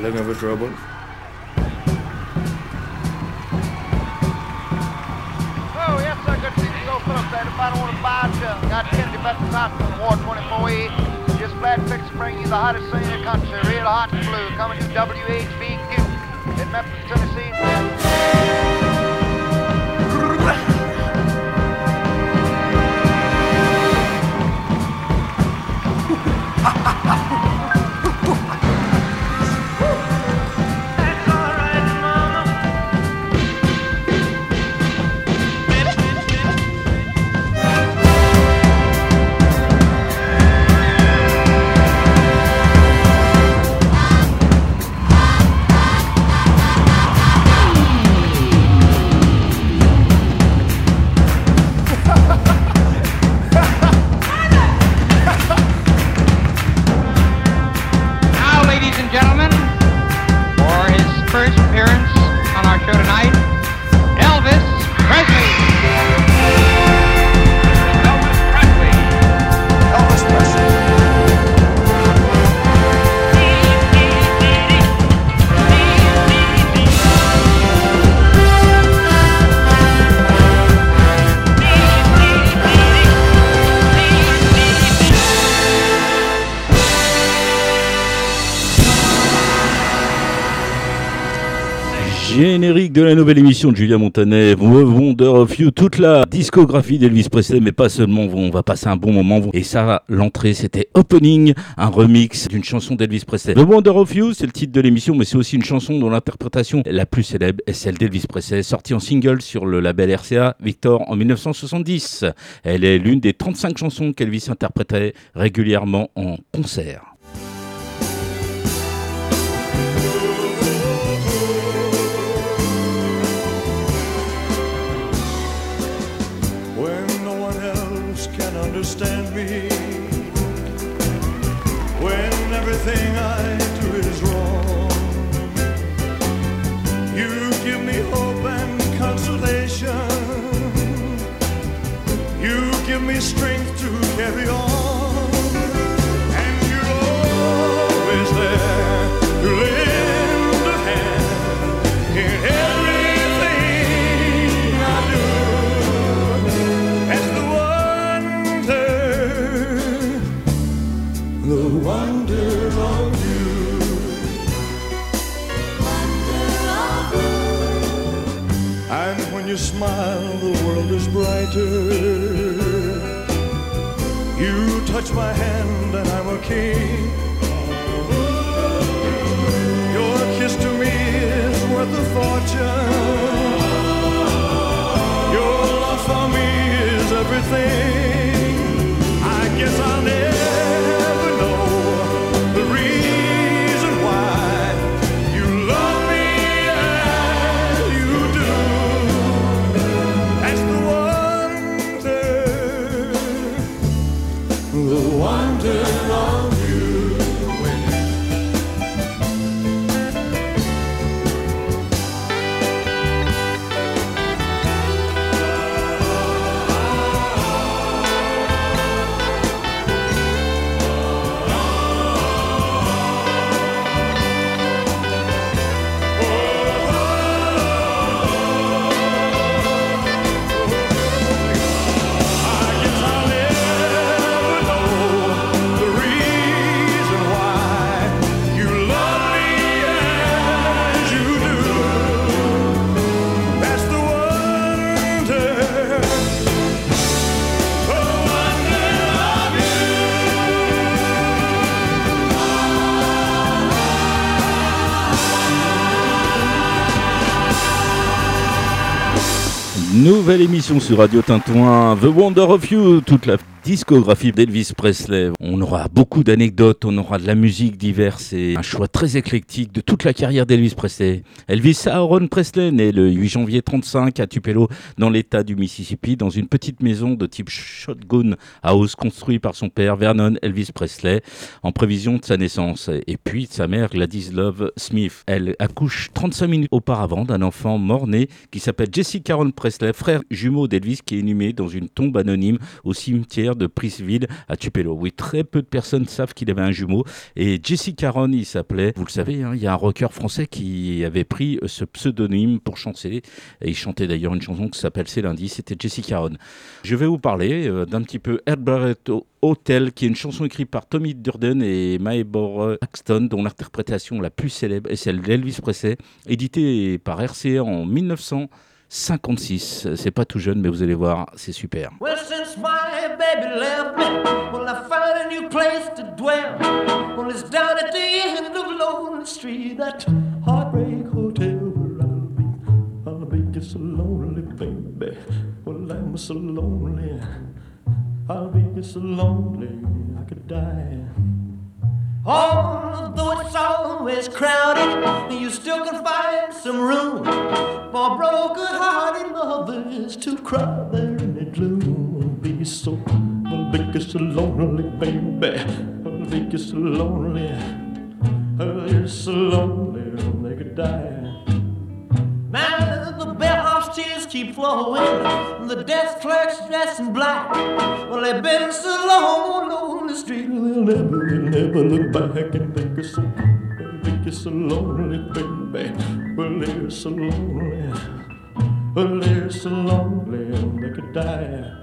Looking for trouble? Oh, yes, see. If I don't want to buy got Kennedy Ward 24E. Just glad fixed to bring you the hottest thing in the country. Real hot and blue. Coming to WHBQ in Memphis, Tennessee. De la nouvelle émission de Julien Montanet, Wonder of You, toute la discographie d'Elvis Presley, mais pas seulement, on va passer un bon moment. Et ça, l'entrée, c'était Opening, un remix d'une chanson d'Elvis Presley. The Wonder of You, c'est le titre de l'émission, mais c'est aussi une chanson dont l'interprétation la plus célèbre est celle d'Elvis Presley, sortie en single sur le label RCA Victor en 1970. Elle est l'une des 35 chansons qu'Elvis interprétait régulièrement en concert. Give me strength to carry on. And you're always there to lend a hand in everything I do. As the wonder, the wonder of you. And when you smile, the world is brighter. Touch my hand, and I'm a king. Your kiss to me is worth a fortune. Émission sur Radio Tintouin, The Wonder of You, toute la discographie d'Elvis Presley. On aura beaucoup d'anecdotes, on aura de la musique diverse et un choix très éclectique de toute la carrière d'Elvis Presley. Elvis Aaron Presley, né le 8 janvier 35 à Tupelo, dans l'état du Mississippi, dans une petite maison de type shotgun house construite par son père Vernon Elvis Presley, en prévision de sa naissance. Et puis de sa mère Gladys Love Smith. Elle accouche 35 minutes auparavant d'un enfant mort-né qui s'appelle Jesse Caron Presley, frère jumeau d'Elvis qui est inhumé dans une tombe anonyme au cimetière de Prisville à Tupelo. Oui, très peu de personnes savent qu'il avait un jumeau. Et Jesse Caron, il s'appelait. Vous le savez, hein, il y a un rocker français qui avait pris ce pseudonyme pour chanter. Et il chantait d'ailleurs une chanson qui s'appelle C'est lundi. C'était Jesse Caron. Je vais vous parler euh, d'un petit peu Herbert Hotel, qui est une chanson écrite par Tommy Durden et Maebor Axton, dont l'interprétation la plus célèbre est celle d'Elvis Presley, éditée par RCA en 1956. C'est pas tout jeune, mais vous allez voir, c'est super. Well, since my baby left me, well, I found a new place to dwell. Well, it's down at the end of Lonely Street, that heartbreak hotel where I'll be. I'll be just so lonely, baby. Well, I'm so lonely. I'll be just so lonely, I could die. Although it's always crowded, you still can find some room for broken-hearted lovers to cry there in the gloom. Be so, I'll so lonely, baby. I'll just so lonely. I'll so lonely, they could die. Now the bellhop's tears keep flowing, the desk clerk's dressed in black. Well, they've been so long on the street, they'll never, they'll never look back and think it's so, think it's so lonely, baby. Well, they're so lonely, well, they're so lonely, they could die.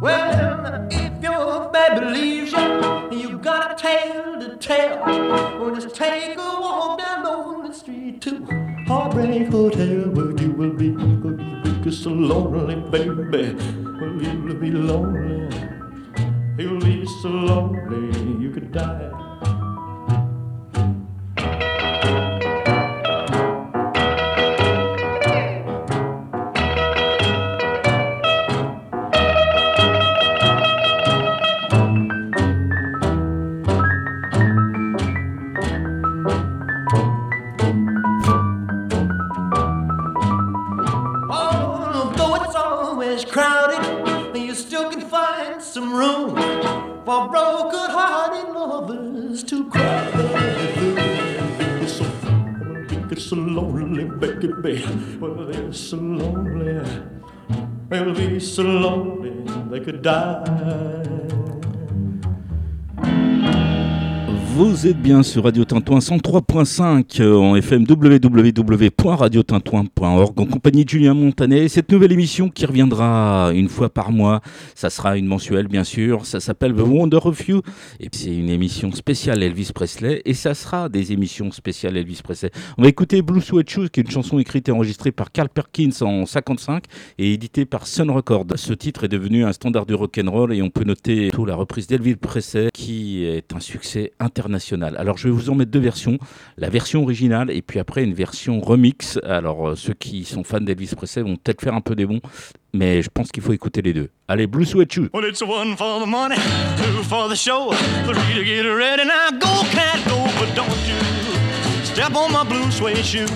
Well, if your baby leaves you, and you got a tale to tell, well, just take a walk down on the street to Heartbreak Hotel, where you will be, will you be so lonely, baby. Well, you'll be lonely, you'll be so lonely, you could die. For broken-hearted lovers to cry. It's so, it's so lonely, baby. Well, they're so lonely. They'll be so lonely they could die. Vous êtes bien sur Radio Tintouin 103.5 euh, en FM www.radiotintouin.org en compagnie de Julien Montanet. Cette nouvelle émission qui reviendra une fois par mois, ça sera une mensuelle bien sûr, ça s'appelle The Wonder of et c'est une émission spéciale Elvis Presley et ça sera des émissions spéciales Elvis Presley. On va écouter Blue Sweat Shoes qui est une chanson écrite et enregistrée par Carl Perkins en 55 et éditée par Sun Records. Ce titre est devenu un standard du rock'n'roll et on peut noter tout la reprise d'Elvis Presley qui est un succès international. Alors je vais vous en mettre deux versions, la version originale et puis après une version remix. Alors euh, ceux qui sont fans d'Elvis Presley vont peut-être faire un peu des bons, mais je pense qu'il faut écouter les deux. Allez, Blue Sweat Shoes. Well, it's one for the money, two for the show, three to get ready. Now go, cat, go, but don't you step on my blue suede shoe.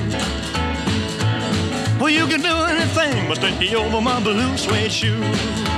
Well, you can do anything but take over my blue suede shoe.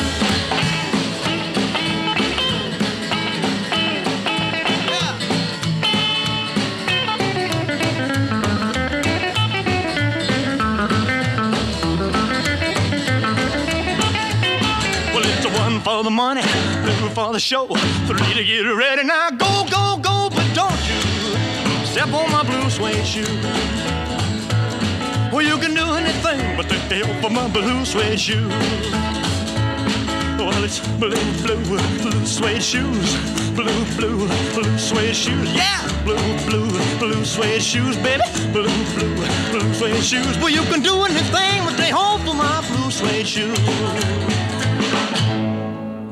For the money, two for the show, three to get ready. Now go, go, go, but don't you step on my blue suede shoe. Well, you can do anything but take the of my blue suede shoe. Well, it's blue, blue, blue suede shoes. Blue, blue, blue suede shoes. Yeah, blue, blue, blue suede shoes, baby. Blue, blue, blue suede shoes. Well, you can do anything but stay home for my blue suede shoes.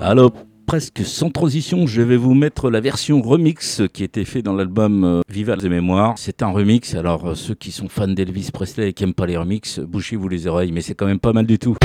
Alors, presque sans transition, je vais vous mettre la version remix qui était fait dans l'album euh, Viva les mémoires. C'est un remix, alors euh, ceux qui sont fans d'Elvis Presley et qui n'aiment pas les remix, bouchez-vous les oreilles, mais c'est quand même pas mal du tout.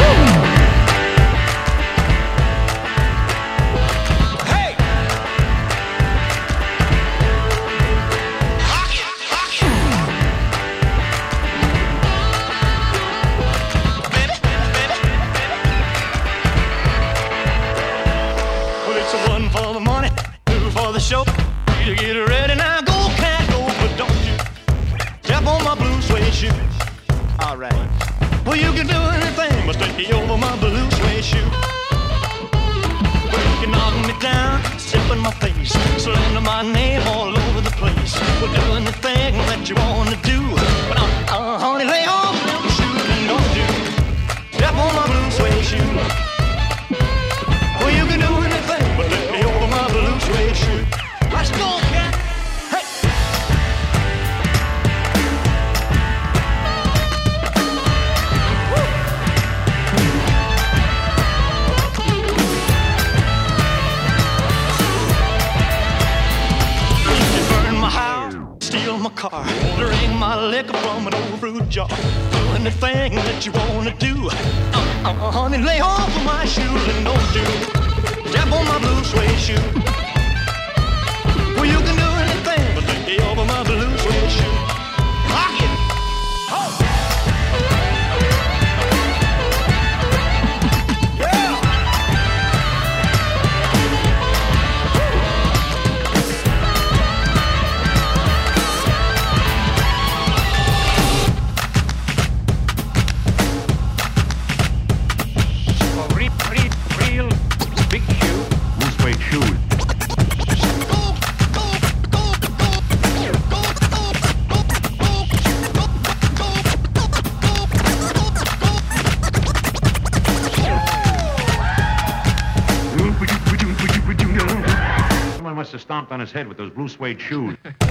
But stay over my blue suede shoe. You can knock me down, step in my face, slander my name all over the place. Well, do anything that you want to do. But uh, uh, honey, lay off them shoes and don't you step on my blue suede shoe. Well, you can do anything but let me over my blue suede shoe. Let's go, car, drink my liquor from an old fruit jar. Do anything that you wanna do. Uh, uh, honey, lay off of my shoes and don't you step on my blue suede shoe. Head with those blue suede shoes.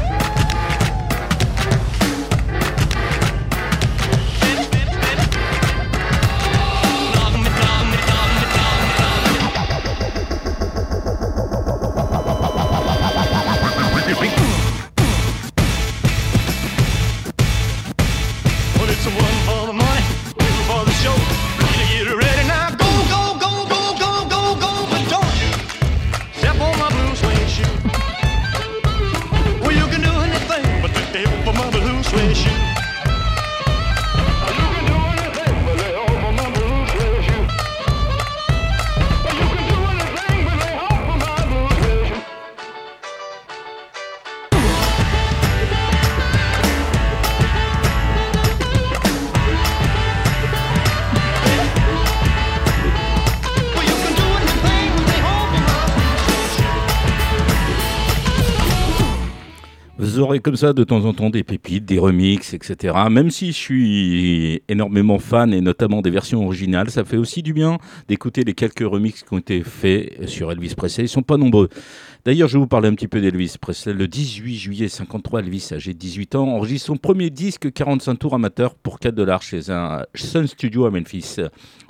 aurez comme ça de temps en temps des pépites, des remixes, etc. Même si je suis énormément fan et notamment des versions originales, ça fait aussi du bien d'écouter les quelques remixes qui ont été faits sur Elvis Presley. Ils sont pas nombreux. D'ailleurs, je vais vous parler un petit peu d'Elvis Presley. Le 18 juillet 53, Elvis, âgé de 18 ans, enregistre son premier disque 45 tours amateur pour 4 dollars chez un Sun Studio à Memphis.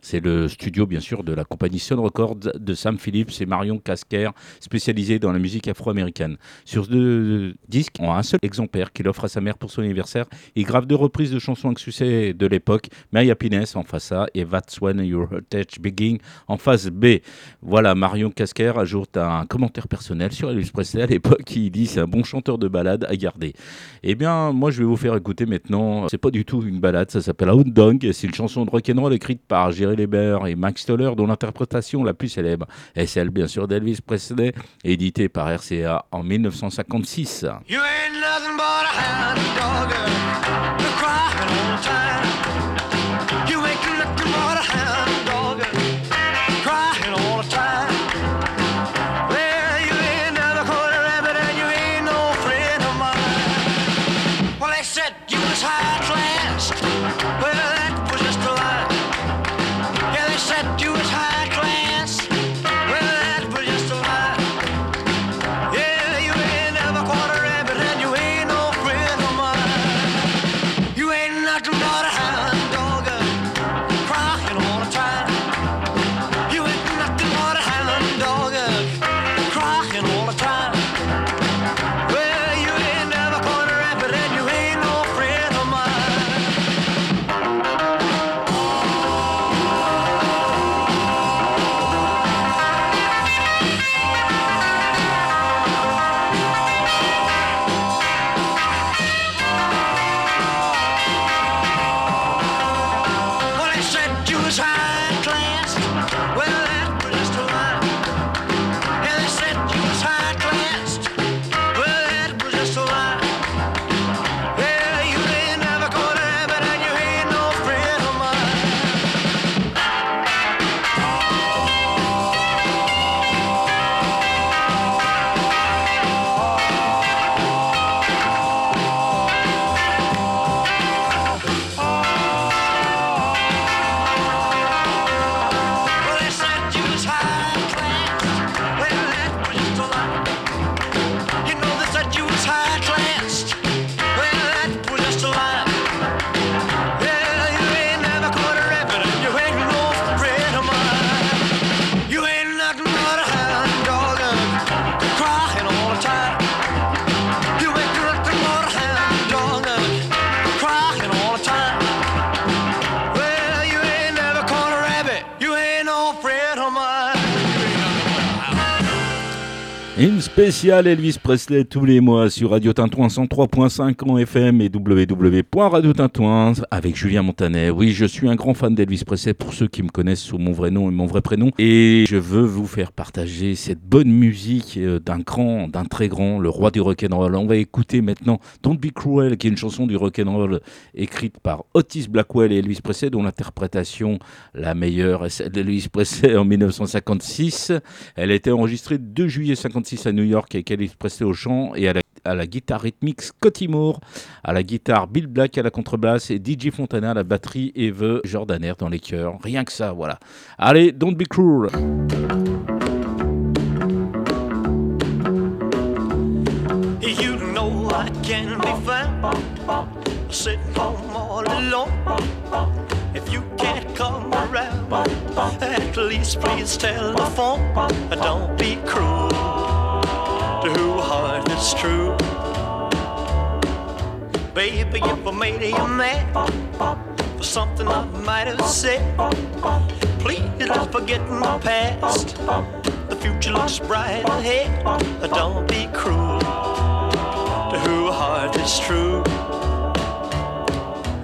C'est le studio, bien sûr, de la compagnie Sun Records de Sam Phillips et Marion Casquer, spécialisé dans la musique afro-américaine. Sur ce disque, en un seul exemplaire qu'il offre à sa mère pour son anniversaire, il grave deux reprises de chansons à succès de l'époque, My Happiness en face A et That's When Your Touch Begin en face B. Voilà, Marion Casquer ajoute un commentaire personnel sur Elvis Presley à l'époque. Il dit c'est un bon chanteur de balade à garder. Eh bien, moi, je vais vous faire écouter maintenant. C'est pas du tout une balade, ça s'appelle Hound Dog. C'est une chanson de rock'n'roll écrite par Jerry Leiber et Max Stoller, dont l'interprétation la plus célèbre est celle, bien sûr, d'Elvis Presley, éditée par RCA en 1956. You ain't nothing but a Une spéciale Elvis Presley tous les mois sur Radio Tintouin 103.5 en FM et www.radiotintouin avec Julien Montanet. Oui, je suis un grand fan d'Elvis Presley pour ceux qui me connaissent sous mon vrai nom et mon vrai prénom. Et je veux vous faire partager cette bonne musique euh, d'un grand, d'un très grand, le roi du rock'n'roll. On va écouter maintenant Don't Be Cruel, qui est une chanson du rock'n'roll écrite par Otis Blackwell et Elvis Presley, dont l'interprétation la meilleure est celle d'Elvis Presley en 1956. Elle a été enregistrée le 2 juillet 56 à New York avec Elvis Presley au chant et à la, guitare rythmique Scotty Moore, à la guitare Bill Black à la contrebasse et DJ Fontana à la batterie et The Jordaner dans les chœurs. Rien que ça, voilà. Allez, don't be cruel. You know I can be found sitting home all alone. If you can't come around, at least please tell the phone. Don't be cruel to who heart is true. Baby, if I made you mad for something I might have said, please don't forget my past. The future looks bright ahead. Don't be cruel to who heart is true.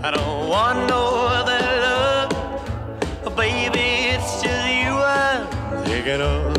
I don't want no other love, baby. It's just you I'm thinking of.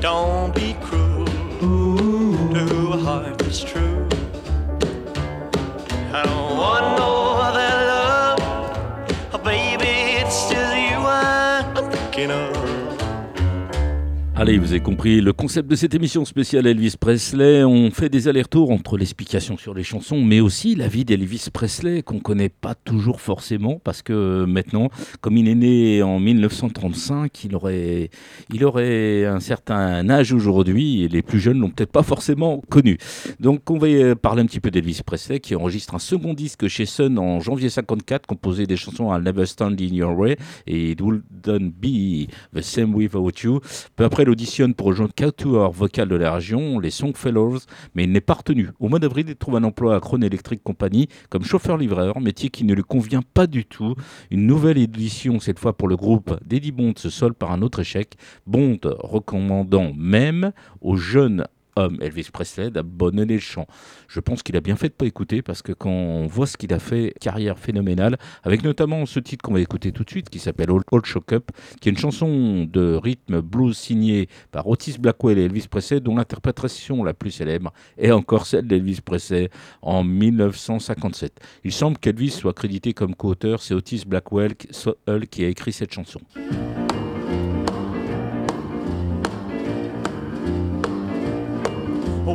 Don't be Allez, vous avez compris le concept de cette émission spéciale Elvis Presley. On fait des allers-retours entre l'explication sur les chansons, mais aussi la vie d'Elvis Presley qu'on connaît pas toujours forcément parce que maintenant, comme il est né en 1935, il aurait, il aurait un certain âge aujourd'hui et les plus jeunes l'ont peut-être pas forcément connu. Donc, on va parler un petit peu d'Elvis Presley qui enregistre un second disque chez Sun en janvier 54, composé des chansons à Never Stand in Your Way et It Wouldn't Be the Same Without You. Peu après auditionne pour rejoindre quatuor vocal de la région, les Songfellows, mais il n'est pas retenu. Au mois d'avril, il trouve un emploi à Krone Electric Company comme chauffeur-livreur, métier qui ne lui convient pas du tout. Une nouvelle édition, cette fois pour le groupe d'Eddie Bond, se solde par un autre échec. Bond recommandant même aux jeunes Elvis Presley, d'abonner les chants. Je pense qu'il a bien fait de pas écouter parce que quand on voit ce qu'il a fait, carrière phénoménale, avec notamment ce titre qu'on va écouter tout de suite qui s'appelle Old Shock Up, qui est une chanson de rythme blues signée par Otis Blackwell et Elvis Presley, dont l'interprétation la plus célèbre est encore celle d'Elvis Presley en 1957. Il semble qu'Elvis soit crédité comme co-auteur, c'est Otis Blackwell qui a écrit cette chanson.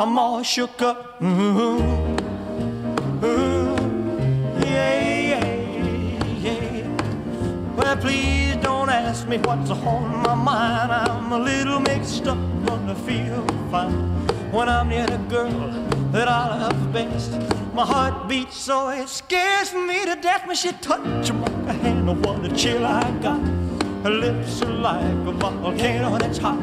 I'm all shook up. Ooh, ooh, yeah, yeah, yeah. Well, please don't ask me what's on my mind. I'm a little mixed up, gonna feel fine when I'm near the girl that I love best. My heart beats so it scares me to death when she touch my hand. What a chill I got. Her lips are like a volcano that's hot.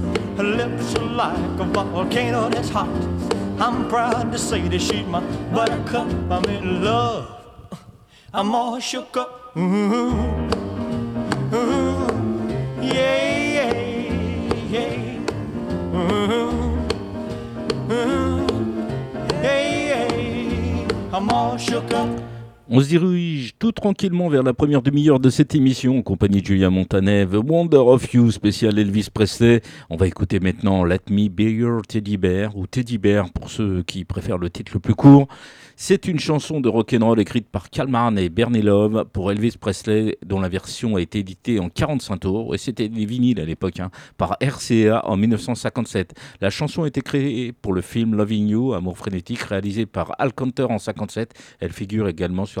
Lips are like a volcano that's hot. I'm proud to say that she's my buttercup. I'm in love. I'm all shook up. Ooh, ooh, yeah, yeah, yeah. Ooh, ooh, yeah, yeah. I'm all shook up. On se dirige tout tranquillement vers la première demi-heure de cette émission en compagnie de Julien Montanet, The Wonder of You, spécial Elvis Presley. On va écouter maintenant Let Me Be Your Teddy Bear, ou Teddy Bear pour ceux qui préfèrent le titre le plus court. C'est une chanson de rock'n'roll écrite par Kalman et Bernie Love pour Elvis Presley, dont la version a été éditée en 45 tours, et c'était des vinyles à l'époque, hein, par RCA en 1957. La chanson a été créée pour le film Loving You, Amour frénétique, réalisé par Al Cantor en 57. Elle figure également sur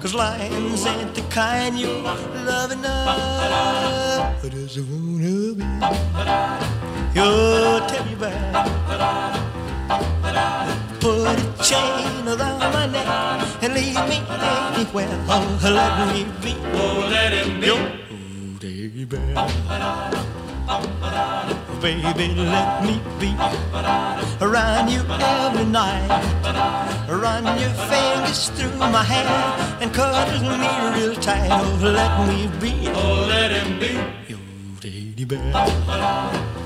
cause lions ain't the kind you're loving love enough. I just wanna be your teddy bear. Put a chain around my neck and leave me anywhere. Oh, let me be. Oh, let him be. Your teddy bear. Baby, let me be around you every night. Run your fingers through my hair and cuddle me real tight. Oh, let me be. Oh, let him be your teddy bear.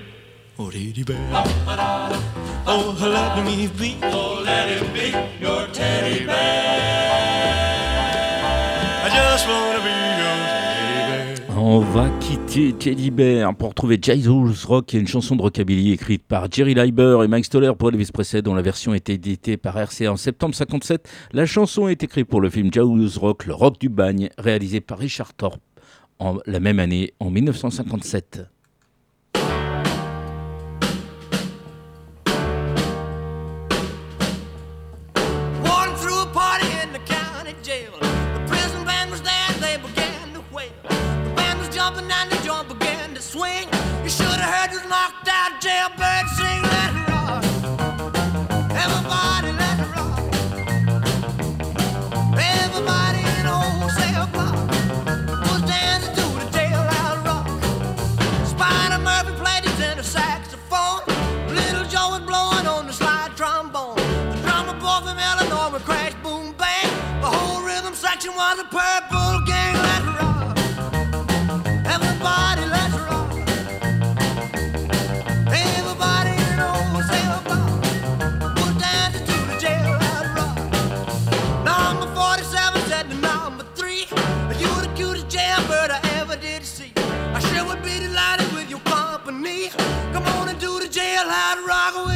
Oh, teddy bear. Oh, let me be. Oh, let him be your teddy bear. I just wanna be your teddy bear. On va quitter Teddy Bear pour trouver Jesus Rock, et une chanson de rockabilly écrite par Jerry Leiber et Mike Stoller pour Elvis Presley, dont la version a été éditée par RCA en septembre 57. La chanson est écrite pour le film Jaws Rock, le rock du bagne, réalisé par Richard Thorpe en, la même année, en 1957. Swing. You should have heard this knocked out jailbird Come on and do the jailhouse rock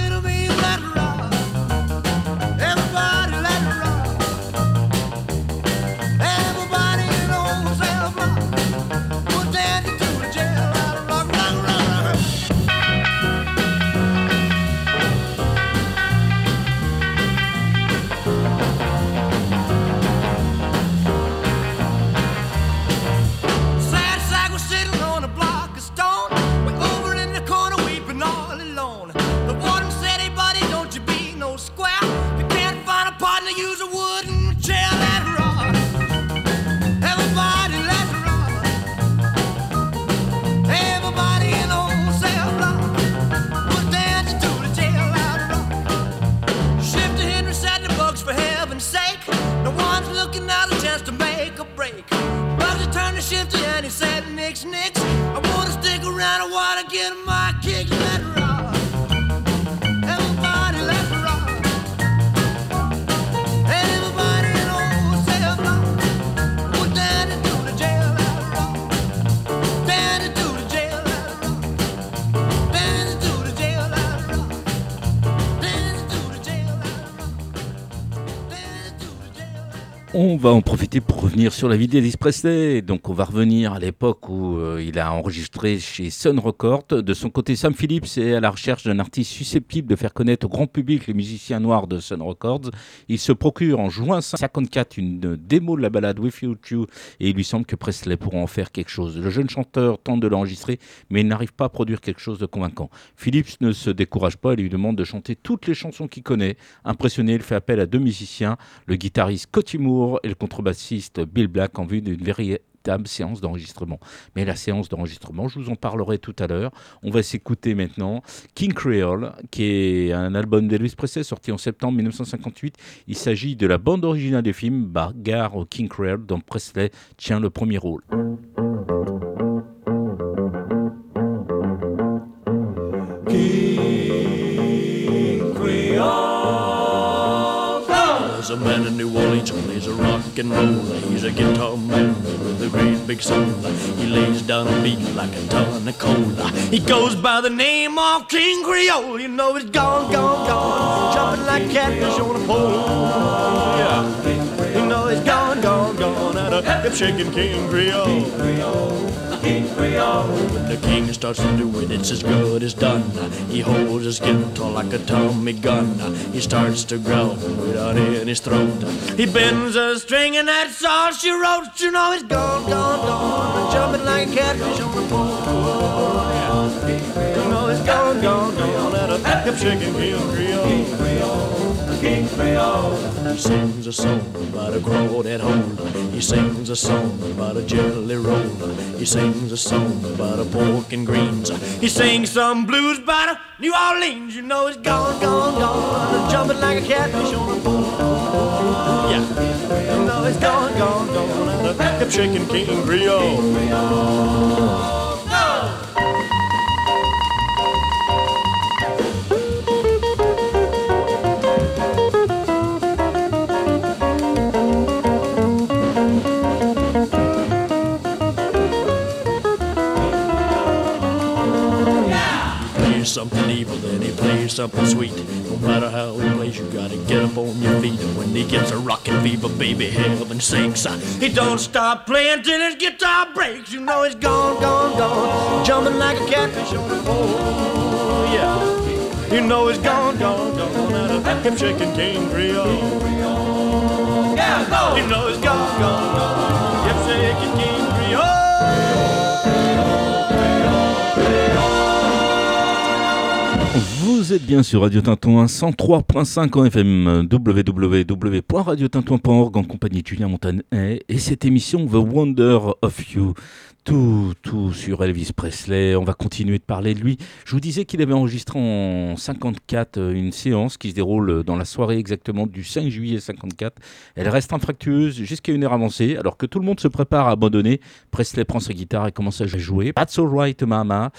On va en profiter pour revenir sur la vie d'Elvis Presley. Donc, on va revenir à l'époque où euh, il a enregistré chez Sun Records. De son côté, Sam Phillips est à la recherche d'un artiste susceptible de faire connaître au grand public les musiciens noirs de Sun Records. Il se procure en juin 1954 une démo de la balade With You Two et il lui semble que Presley pourra en faire quelque chose. Le jeune chanteur tente de l'enregistrer, mais il n'arrive pas à produire quelque chose de convaincant. Phillips ne se décourage pas et lui demande de chanter toutes les chansons qu'il connaît. Impressionné, il fait appel à deux musiciens, le guitariste Cotty Moore et le contrebassiste Bill Black en vue d'une véritable séance d'enregistrement. Mais la séance d'enregistrement, je vous en parlerai tout à l'heure. On va s'écouter maintenant King Creole, qui est un album d'Elvis Presley sorti en septembre 1958. Il s'agit de la bande originale du film Bagarre au King Creole, dont Presley tient le premier rôle. A man in New Orleans who plays a rock and roll. He's a guitar man with a great big soul. He lays down a beat like a ton of coal. He goes by the name of King Creole. You know he's gone, gone, gone, jumping like catfish on a pole. Yeah, you know he's gone, gone, at a hip shaking King Creole. King Creole. When the king starts to do it, it's as good as done. He holds his guitar like a Tommy gun. He starts to growl without his throat. He bends a string and that's all she wrote. You know he's gone, gone, gone, jumping like a catfish on the pole. You know he's gone, gone, gone, at a hip shaking King Creole. King Creole. He sings a song about a crawdad hole. He sings a song about a jelly roll. He sings a song about a pork and greens. He sings some blues about a New Orleans. You know it's gone, gone, gone. Jumping like a catfish on a pole. Yeah. You know it's gone, gone, gone. Hip shaking King Creole. Something evil, then he plays something sweet. No matter how he plays, you gotta get up on your feet. And when he gets a rockin' fever, baby, heaven sinks. Uh, he don't stop playing till his guitar breaks. You know he's gone, gone, gone, jumping like a catfish on a pole. Yeah, you know he's gone, gone, gone, out of him shaking King Creole. Yeah, go. You know he's gone, gone, gone, Vous êtes bien sur Radio Tintouin 103.5 en FM www.radiotintouin.org en compagnie de Julien Montanet et cette émission The Wonder of You tout, tout sur Elvis Presley. On va continuer de parler de lui. Je vous disais qu'il avait enregistré en 54 euh, une séance qui se déroule dans la soirée exactement du 5 juillet 54. Elle reste infractueuse jusqu'à une heure avancée. Alors que tout le monde se prépare à abandonner, Presley prend sa guitare et commence à jouer. That's Alright Mama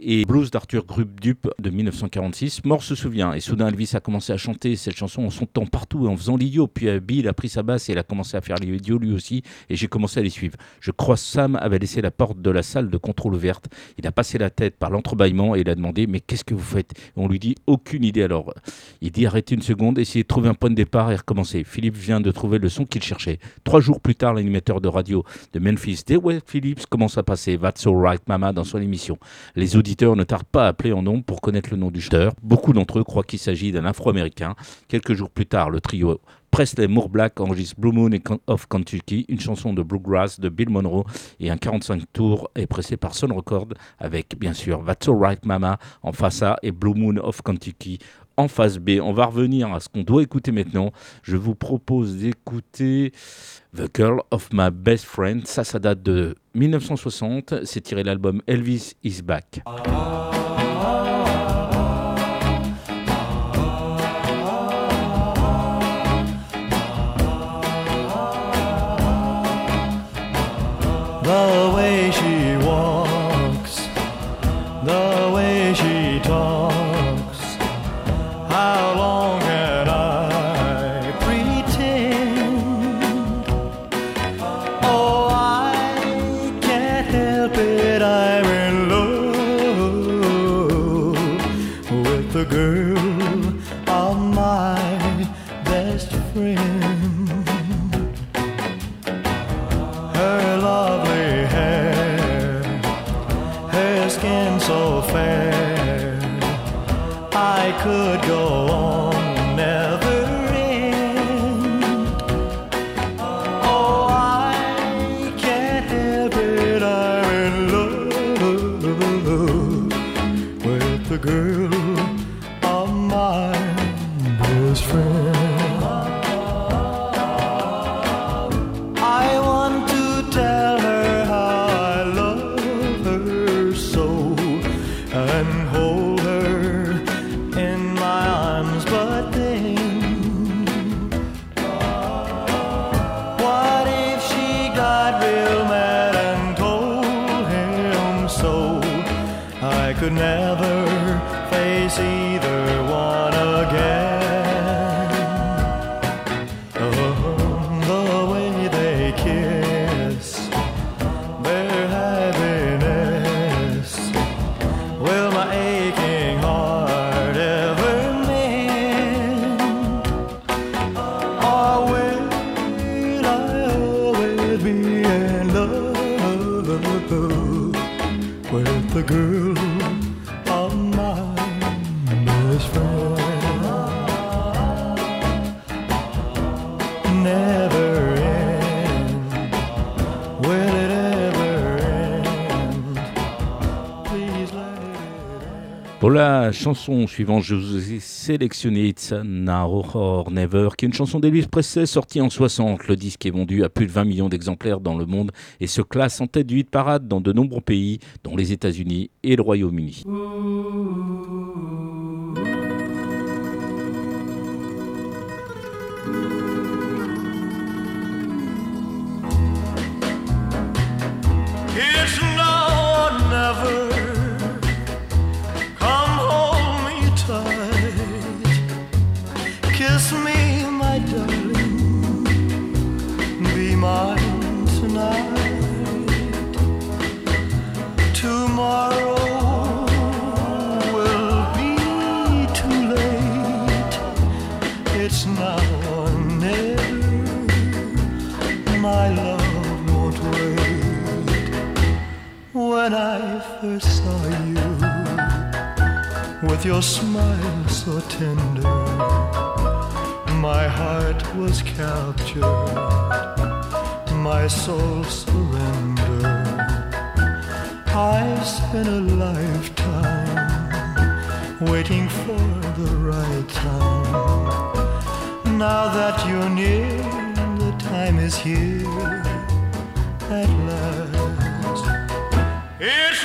et Blues d'Arthur Grubdup de 1946. Mort se souvient et soudain Elvis a commencé à chanter cette chanson en temps partout en faisant l'idiot. Puis euh, Bill a pris sa basse et il a commencé à faire l'idiot lui aussi et j'ai commencé à les suivre. Je crois Sam avait laissé la porte de la salle de contrôle ouverte. Il a passé la tête par l'entrebâillement et il a demandé Mais qu'est-ce que vous faites? On lui dit Aucune idée. Alors il dit Arrêtez une seconde, essayez de trouver un point de départ et recommencer. Philippe vient de trouver le son qu'il cherchait. Trois jours plus tard, l'animateur de radio de Memphis, Dewey Phillips, commence à passer That's Alright Mama dans son émission. Les auditeurs ne tardent pas à appeler en nombre pour connaître le nom du chanteur. Beaucoup d'entre eux croient qu'il s'agit d'un afro-américain. Quelques jours plus tard, le trio Presley Moore Black enregistre Blue Moon of Kentucky, une chanson de bluegrass de Bill Monroe et un 45 tours est pressé par Sun Record avec bien sûr That's Alright Mama en face A et Blue Moon of Kentucky en face B. On va revenir à ce qu'on doit écouter maintenant. Je vous propose d'écouter The Girl of My Best Friend. Ça, ça date de 1960. C'est tiré l'album Elvis Is Back. The way I could go on. La chanson suivante, je vous ai sélectionné It's Now or Never, qui est une chanson d'Elvis Presley sortie en 60. Le disque est vendu à plus de 20 millions d'exemplaires dans le monde et se classe en tête du hit parade dans de nombreux pays, dont les États-Unis et le Royaume-Uni. With your smile so tender, my heart was captured, my soul surrendered. I've spent a lifetime waiting for the right time. Now that you're near, the time is here at last. It's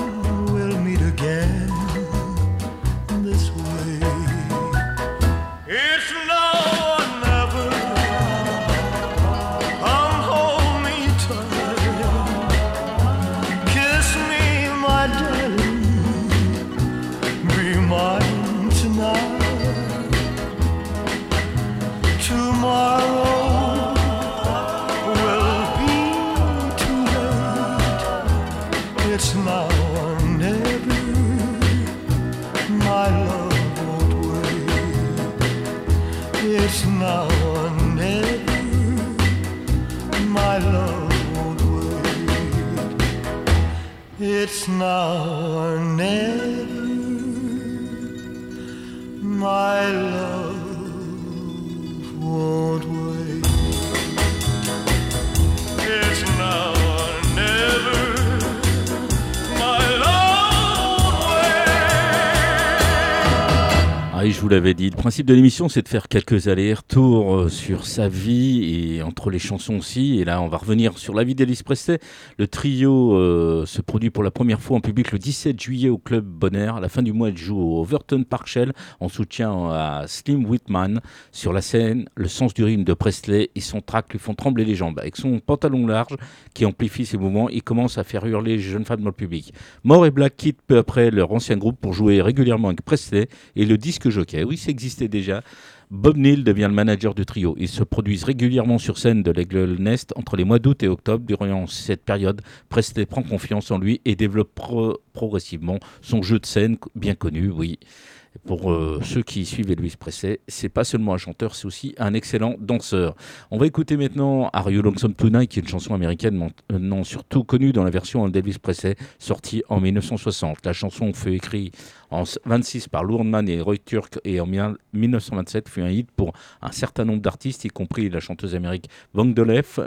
It's now or never. Vous l'avais dit. Le principe de l'émission, c'est de faire quelques allers-retours euh, sur sa vie et entre les chansons aussi. Et là, on va revenir sur la vie d'Elvis Presley. Le trio euh, se produit pour la première fois en public le 17 juillet au Club Bonheur. À la fin du mois, il joue au Overton Park Shell en soutien à Slim Whitman. Sur la scène, le sens du rythme de Presley et son track lui font trembler les jambes. Avec son pantalon large qui amplifie ses mouvements, il commence à faire hurler les jeunes femmes dans le public. Moore et Black quittent peu après leur ancien groupe pour jouer régulièrement avec Presley et le disque jockey. Oui, ça existait déjà. Bob Neal devient le manager du trio. Ils se produisent régulièrement sur scène de l'Aigle Nest entre les mois d'août et octobre. Durant cette période, Presley prend confiance en lui et développe pro progressivement son jeu de scène bien connu, oui. Pour euh, ceux qui suivent Elvis Presley, c'est pas seulement un chanteur, c'est aussi un excellent danseur. On va écouter maintenant Are You Lonesome Tonight, qui est une chanson américaine non surtout connue dans la version d'Elvis Presley, sortie en 1960. La chanson fut écrite en 26 par Lourdman et Roy Turk et en 1927 fut un hit pour un certain nombre d'artistes, y compris la chanteuse américaine Van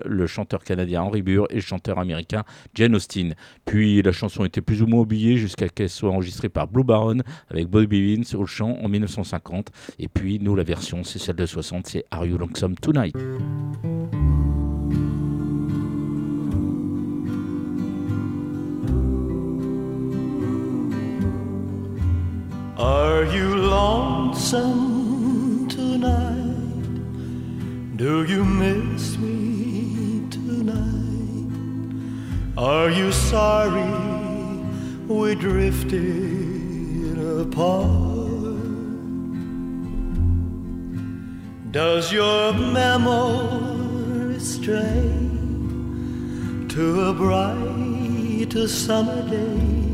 le chanteur canadien Henry Burr et le chanteur américain Jane Austen. Puis la chanson était plus ou moins oubliée jusqu'à qu'elle soit enregistrée par Blue Baron avec Bobby Beans au chant en 1950. Et puis nous, la version, c'est celle de 60, c'est Are You Lonesome Tonight? Are you lonesome tonight? Do you miss me tonight? Are you sorry we drifted apart? Does your memory stray to a bright summer day?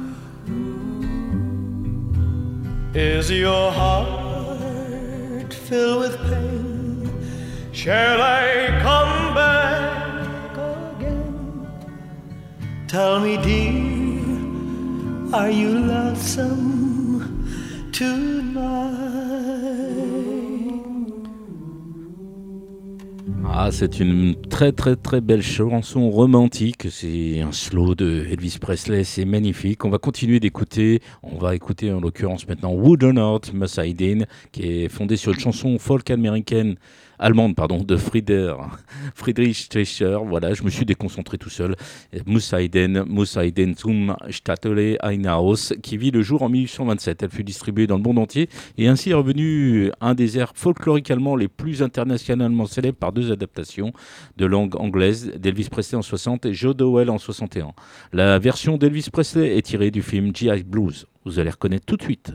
Is your heart filled with pain? Shall I come back again? Tell me, dear, are you lonesome Ah, c'est une très très très belle chanson romantique. C'est un slow de Elvis Presley, c'est magnifique. On va continuer d'écouter. On va écouter en l'occurrence maintenant Wooden Heart Must qui est fondé sur une chanson folk américaine allemande pardon, de Frieder, Friedrich Streicher. Voilà, je me suis déconcentré tout seul. Moussaiden, Moussaiden zum Stadtele Einhaus, qui vit le jour en 1827. Elle fut distribuée dans le monde entier et ainsi est revenu un des airs folkloriques les plus internationalement célèbres par deux adaptations de langue anglaise d'Elvis Presley en 60 et Joe Dowell en 61. La version d'Elvis Presley est tirée du film G.I. Blues. Vous allez reconnaître tout de suite.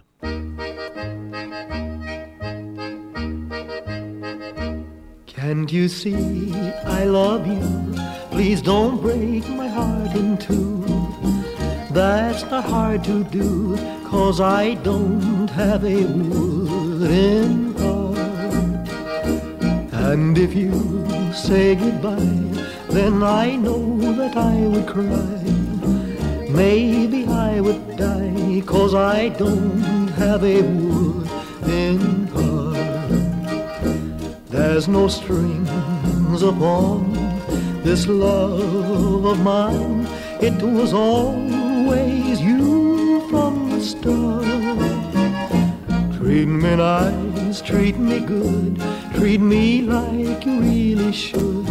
Can't you see I love you? Please don't break my heart in two. That's not hard to do, cause I don't have a wooden heart. And if you say goodbye, then I know that I would cry. Maybe I would die, cause I don't have a wooden heart. There's no strings upon this love of mine. It was always you from the start. Treat me nice, treat me good, treat me like you really should.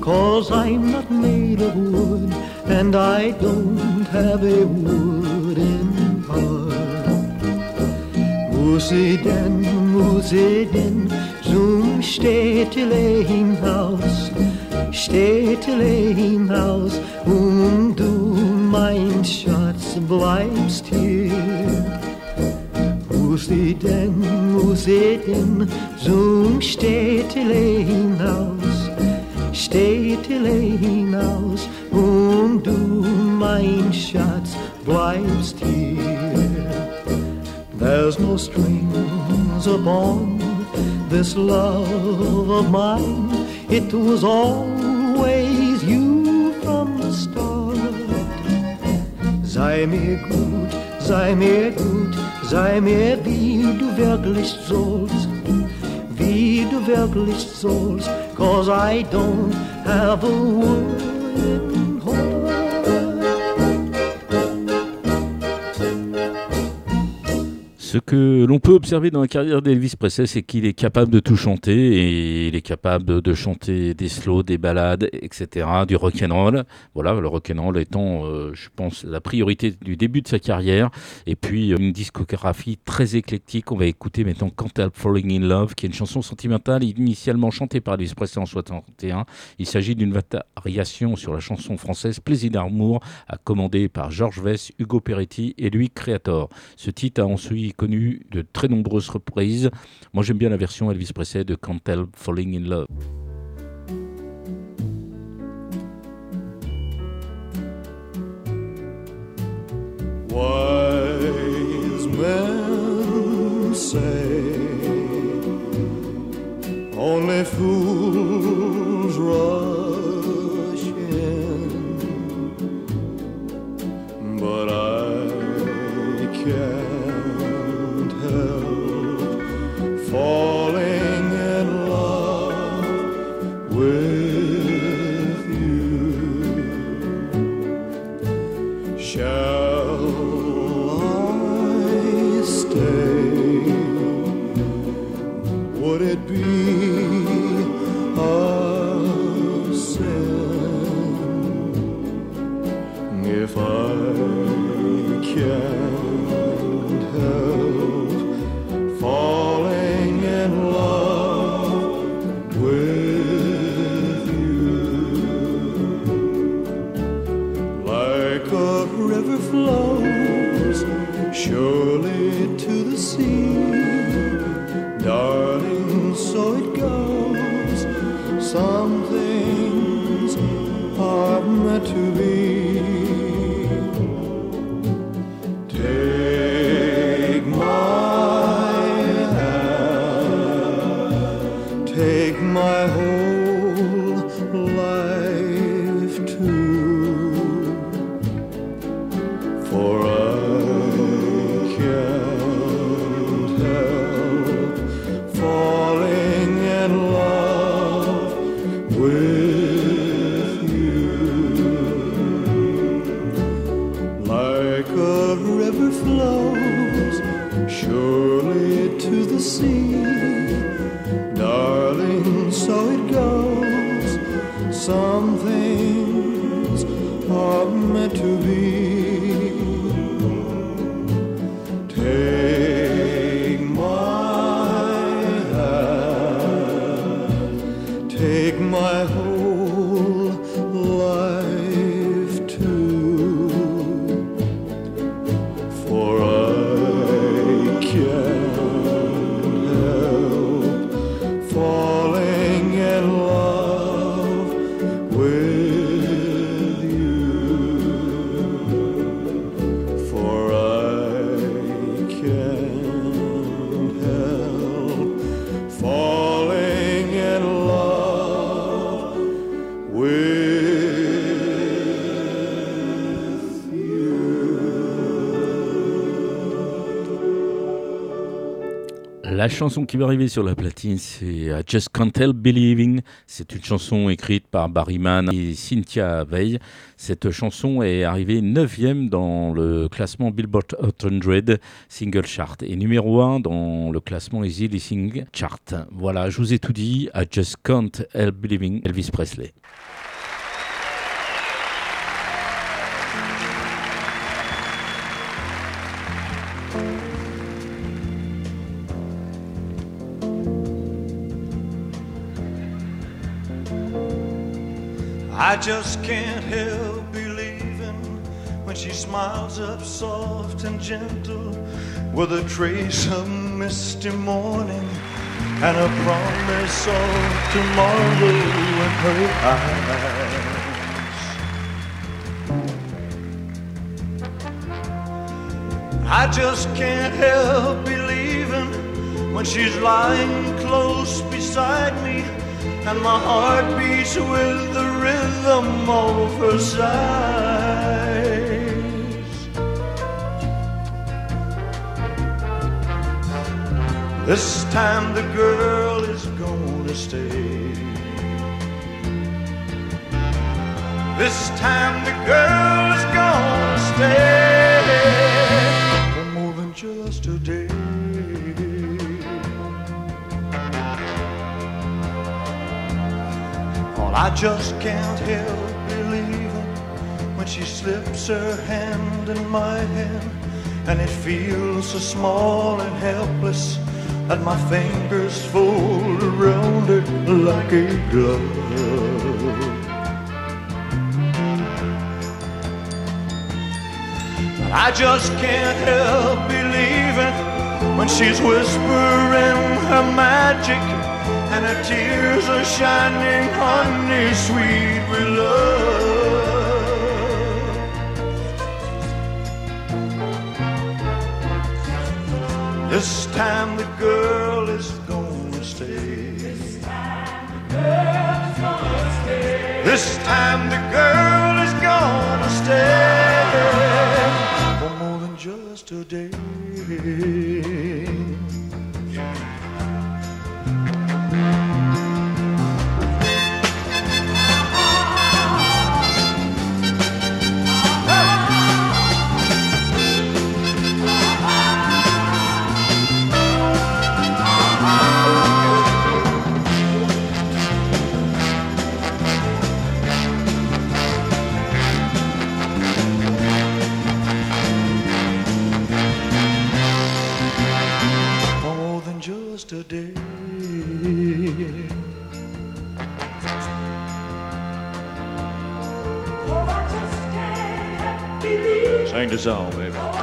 Cause I'm not made of wood, and I don't have a wooden heart. Musi denn, musi denn, zum Städtele hinaus, Städtele hinaus, und du, mein Schatz, bleibst hier. Muss ich denn, muss ich denn zum Städtele hinaus, Städtele hinaus und du, mein Schatz, bleibst hier. There's no strings upon this love of mine. It was always you from the start. Sei mir gut, sei mir gut, sei mir wie du wirklich sollst, wie du wirklich sollst, cause I don't have a wooden heart. Ce que l'on peut observer dans la carrière d'Elvis Presley, c'est qu'il est capable de tout chanter et il est capable de, chanter des slows, des ballades, etc., du rock and roll. Voilà, le rock and roll étant, euh, je pense, la priorité du début de sa carrière. Et puis euh, une discographie très éclectique. On va écouter maintenant Can't Help Falling in Love, qui est une chanson sentimentale initialement chantée par Elvis Presley en 61. Il s'agit d'une variation sur la chanson française Plaisir d'amour, commandée par Georges Vess, Hugo Peretti et lui Creator. Ce titre a ensuite de très nombreuses reprises. Moi j'aime bien la version Elvis Presley de Can't Help Falling in Love. La chanson qui va arriver sur la platine, c'est I Just Can't Help Believing. C'est une chanson écrite par Barry Mann et Cynthia Veil. Cette chanson est arrivée 9e dans le classement Billboard Hot 100 Single Chart et numéro 1 dans le classement Easy Listening Chart. Voilà, je vous ai tout dit. I Just Can't Help Believing, Elvis Presley. Just can't help believing when she smiles up soft and gentle with a trace of misty morning and a promise of tomorrow in her eyes. I just can't help believing when she's lying close beside me and my heart beats with the rhythm of her sighs. This time the girl is gonna stay. This time the girl is gonna stay for more than just a I just can't help believing when she slips her hand in my hand, and it feels so small and helpless that my fingers fold around it like a glove. I just can't help believing when she's whispering her magic and her tears are shining honey sweet with love. This time the girl is gonna stay. This time the girl is gonna stay. This time the girl is gonna stay for more than just a day. Just a day. Sing baby.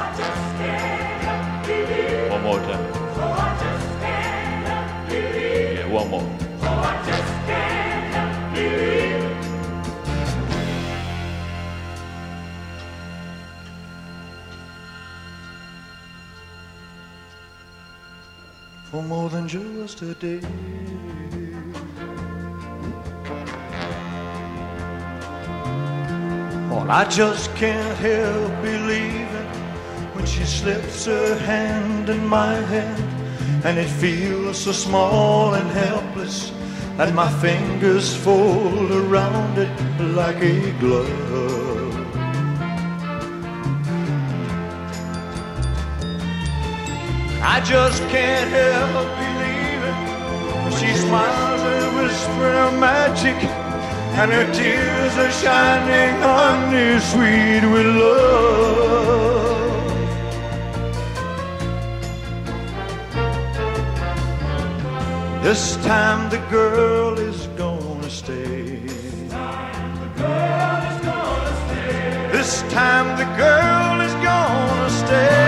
More than just a day. Well, I just can't help believing when she slips her hand in my hand, and it feels so small and helpless that my fingers fold around it like a glove. I just can't help believing she smiles and whispers her magic, and her tears are shining on honey sweet with love. This time the girl is gonna stay. This time the girl is gonna stay for more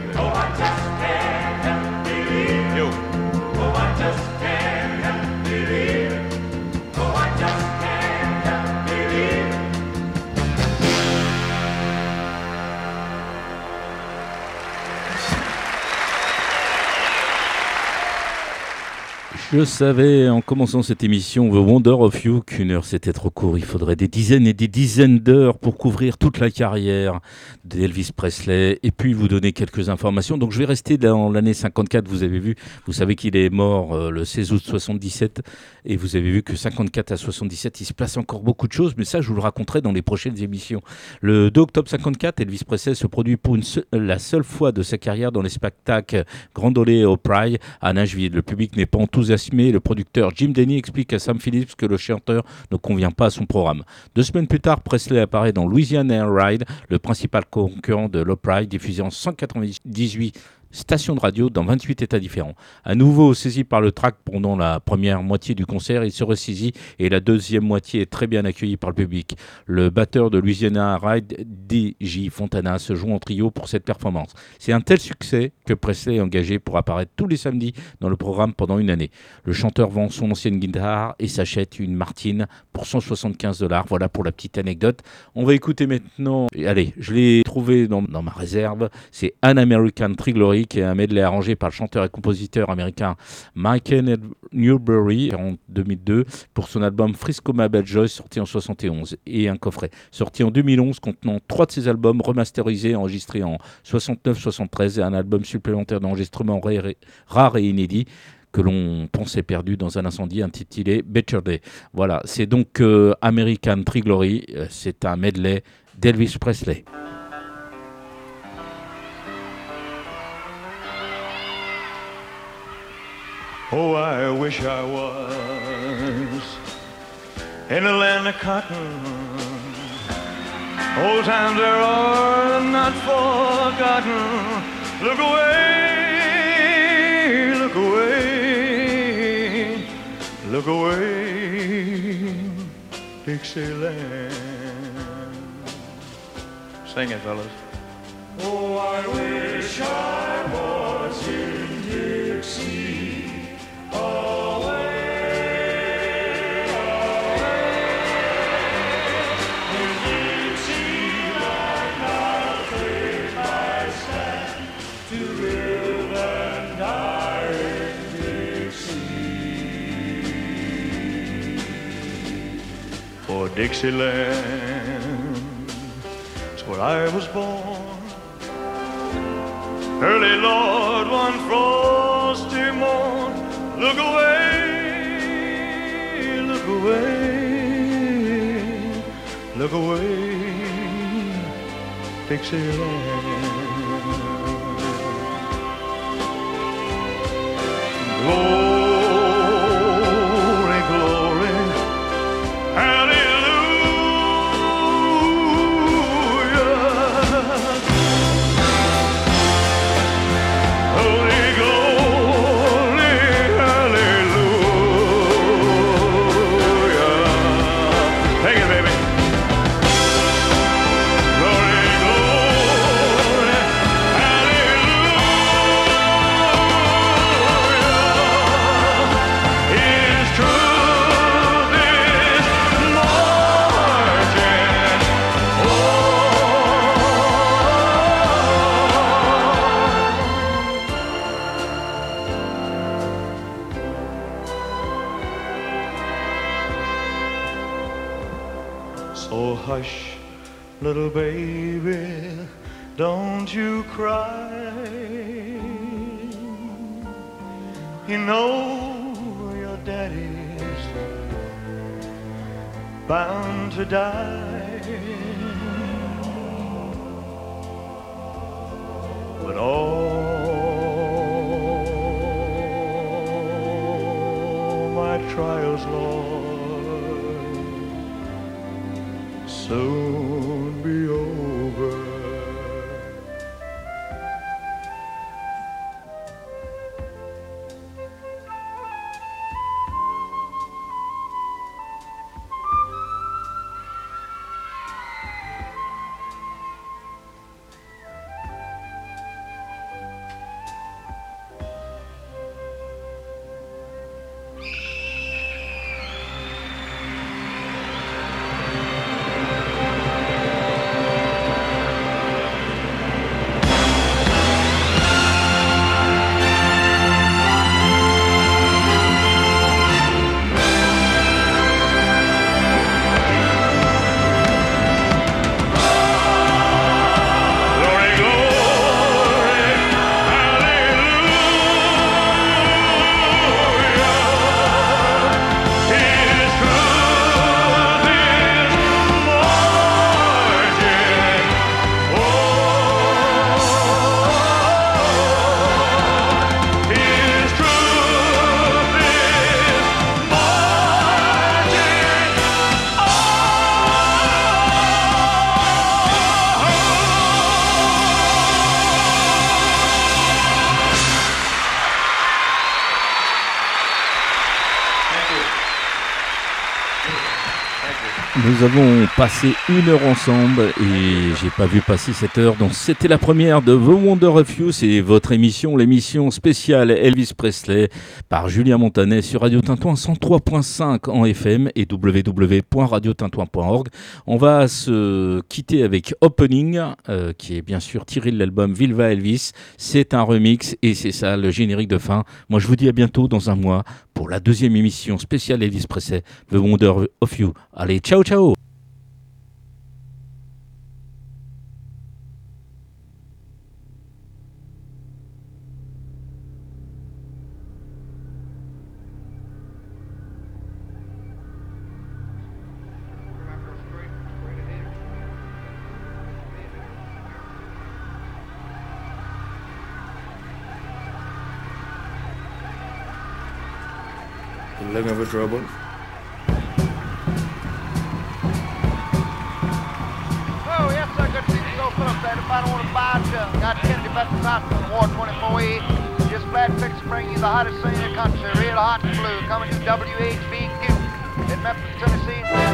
Je savais en commençant cette émission The Wonder of You qu'une heure c'était trop court. Il faudrait des dizaines et des dizaines d'heures pour couvrir toute la carrière d'Elvis Presley et puis vous donner quelques informations. Donc je vais rester dans l'année 54. Vous avez vu, vous savez qu'il est mort euh, le 16 août 77 et vous avez vu que 54 à 77, il se place encore beaucoup de choses, mais ça je vous le raconterai dans les prochaines émissions. Le 2 octobre 54, Elvis Presley se produit pour la seule fois de sa carrière dans les spectacles Grand Ole au Pride à Nashville. Le public n'est pas le producteur Jim Denny explique à Sam Phillips que le chanteur ne convient pas à son programme. Deux semaines plus tard, Presley apparaît dans Louisiana Air Ride, le principal concurrent de l'Opry, diffusé en 198 station de radio dans 28 États différents. À nouveau saisi par le track pendant la première moitié du concert, il se ressaisit et la deuxième moitié est très bien accueillie par le public. Le batteur de Louisiana Ride, D.J. Fontana, se joue en trio pour cette performance. C'est un tel succès que Presley est engagé pour apparaître tous les samedis dans le programme pendant une année. Le chanteur vend son ancienne guitare et s'achète une Martine pour 175 dollars. Voilà pour la petite anecdote. On va écouter maintenant, allez, je l'ai trouvé dans, dans ma réserve, c'est An American Triglory qui est un medley arrangé par le chanteur et compositeur américain Michael Newbury en 2002 pour son album Frisco Mabel Joy sorti en 71 et un coffret sorti en 2011 contenant trois de ses albums remasterisés enregistrés en 69-73 et un album supplémentaire d'enregistrement rare et inédit que l'on pensait perdu dans un incendie intitulé Better Day. Voilà, c'est donc euh, American Tree Glory, euh, c'est un medley d'Elvis Presley. Oh, I wish I was in the land of cotton. Old times there are not forgotten. Look away, look away, look away, Dixieland. Sing it, fellas. Oh, I wish I was in Dixie. For Dixieland, it's where I was born. Early Lord, one frosty morn Look away, look away, look away, Dixieland. Glory Hush, little baby, don't you cry. You know your daddy's bound to die. Nous avons passé une heure ensemble et j'ai pas vu passer cette heure. Donc c'était la première de The Wonder of You, c'est votre émission, l'émission spéciale Elvis Presley par Julien Montanet sur Radio Tintouin 103.5 en FM et www.radiotintouin.org. On va se quitter avec Opening, euh, qui est bien sûr tiré de l'album Vilva Elvis. C'est un remix et c'est ça le générique de fin. Moi je vous dis à bientôt dans un mois pour la deuxième émission spéciale Elvis Presley, The Wonder of You. Allez, ciao ciao Looking for trouble? Oh, yes, see. If I don't want to buy it, got Kennedy Ward 24E. Just glad fixed to bring you the hottest thing in the country, real hot and blue, coming to WHBQ in Memphis, Tennessee.